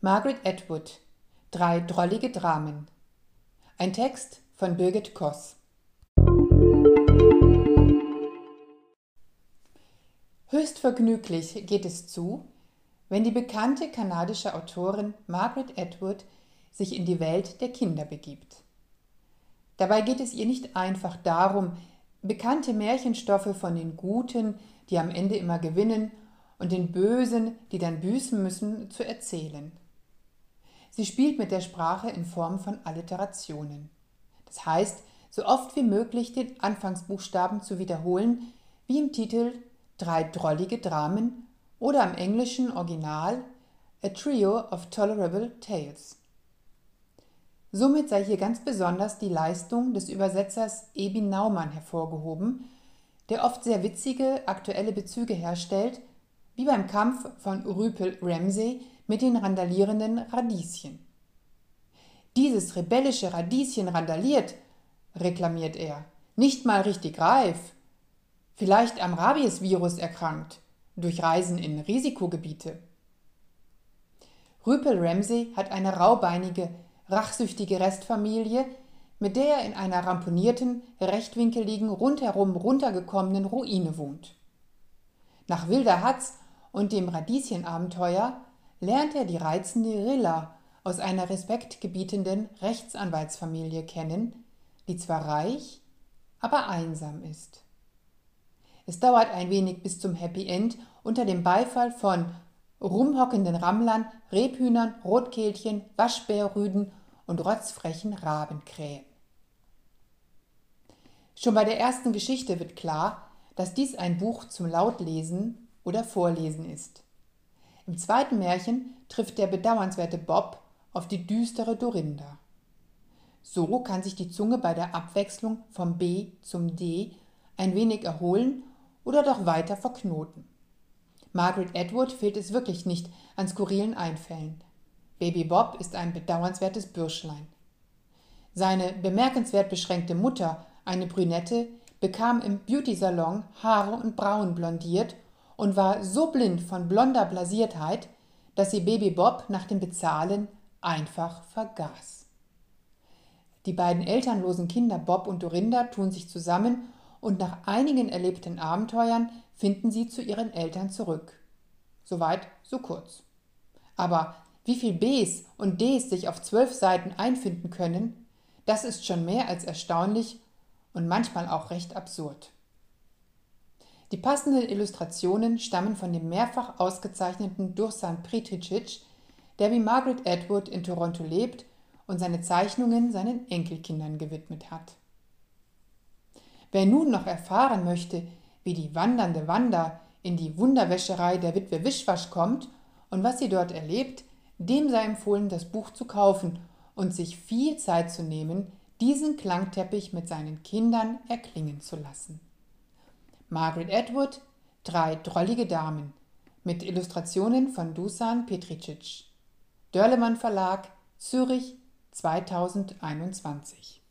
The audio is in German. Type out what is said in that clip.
Margaret Atwood Drei drollige Dramen Ein Text von Birgit Koss Höchst vergnüglich geht es zu, wenn die bekannte kanadische Autorin Margaret Atwood sich in die Welt der Kinder begibt. Dabei geht es ihr nicht einfach darum, bekannte Märchenstoffe von den Guten, die am Ende immer gewinnen, und den Bösen, die dann büßen müssen, zu erzählen. Sie spielt mit der Sprache in Form von Alliterationen. Das heißt, so oft wie möglich den Anfangsbuchstaben zu wiederholen, wie im Titel Drei drollige Dramen oder am englischen Original A Trio of Tolerable Tales. Somit sei hier ganz besonders die Leistung des Übersetzers Ebin Naumann hervorgehoben, der oft sehr witzige aktuelle Bezüge herstellt, wie beim Kampf von Rüpel Ramsey mit den randalierenden Radieschen. Dieses rebellische Radieschen randaliert, reklamiert er, nicht mal richtig reif, vielleicht am Rabiesvirus erkrankt, durch Reisen in Risikogebiete. Rüpel Ramsey hat eine raubeinige, rachsüchtige Restfamilie, mit der er in einer ramponierten, rechtwinkeligen, rundherum runtergekommenen Ruine wohnt. Nach Wilder Hatz und dem Radieschenabenteuer lernt er die reizende Rilla aus einer respektgebietenden Rechtsanwaltsfamilie kennen, die zwar reich, aber einsam ist. Es dauert ein wenig bis zum Happy End unter dem Beifall von rumhockenden Rammlern, Rebhühnern, Rotkehlchen, Waschbärrüden und rotzfrechen Rabenkrähen. Schon bei der ersten Geschichte wird klar, dass dies ein Buch zum Lautlesen oder Vorlesen ist. Im zweiten Märchen trifft der bedauernswerte Bob auf die düstere Dorinda. So kann sich die Zunge bei der Abwechslung vom B zum D ein wenig erholen oder doch weiter verknoten. Margaret Edward fehlt es wirklich nicht an skurrilen Einfällen. Baby Bob ist ein bedauernswertes Bürschlein. Seine bemerkenswert beschränkte Mutter eine Brünette, bekam im Beauty-Salon Haare und Brauen blondiert und war so blind von blonder Blasiertheit, dass sie Baby Bob nach dem Bezahlen einfach vergaß. Die beiden elternlosen Kinder Bob und Dorinda tun sich zusammen und nach einigen erlebten Abenteuern finden sie zu ihren Eltern zurück. Soweit, so kurz. Aber wie viel Bs und Ds sich auf zwölf Seiten einfinden können, das ist schon mehr als erstaunlich und manchmal auch recht absurd. Die passenden Illustrationen stammen von dem mehrfach ausgezeichneten Dursan Priticic, der wie Margaret Atwood in Toronto lebt und seine Zeichnungen seinen Enkelkindern gewidmet hat. Wer nun noch erfahren möchte, wie die wandernde Wanda in die Wunderwäscherei der Witwe Wischwasch kommt und was sie dort erlebt, dem sei empfohlen, das Buch zu kaufen und sich viel Zeit zu nehmen, diesen Klangteppich mit seinen Kindern erklingen zu lassen. Margaret Atwood, Drei drollige Damen, mit Illustrationen von Dusan Petricic. Dörlemann Verlag, Zürich 2021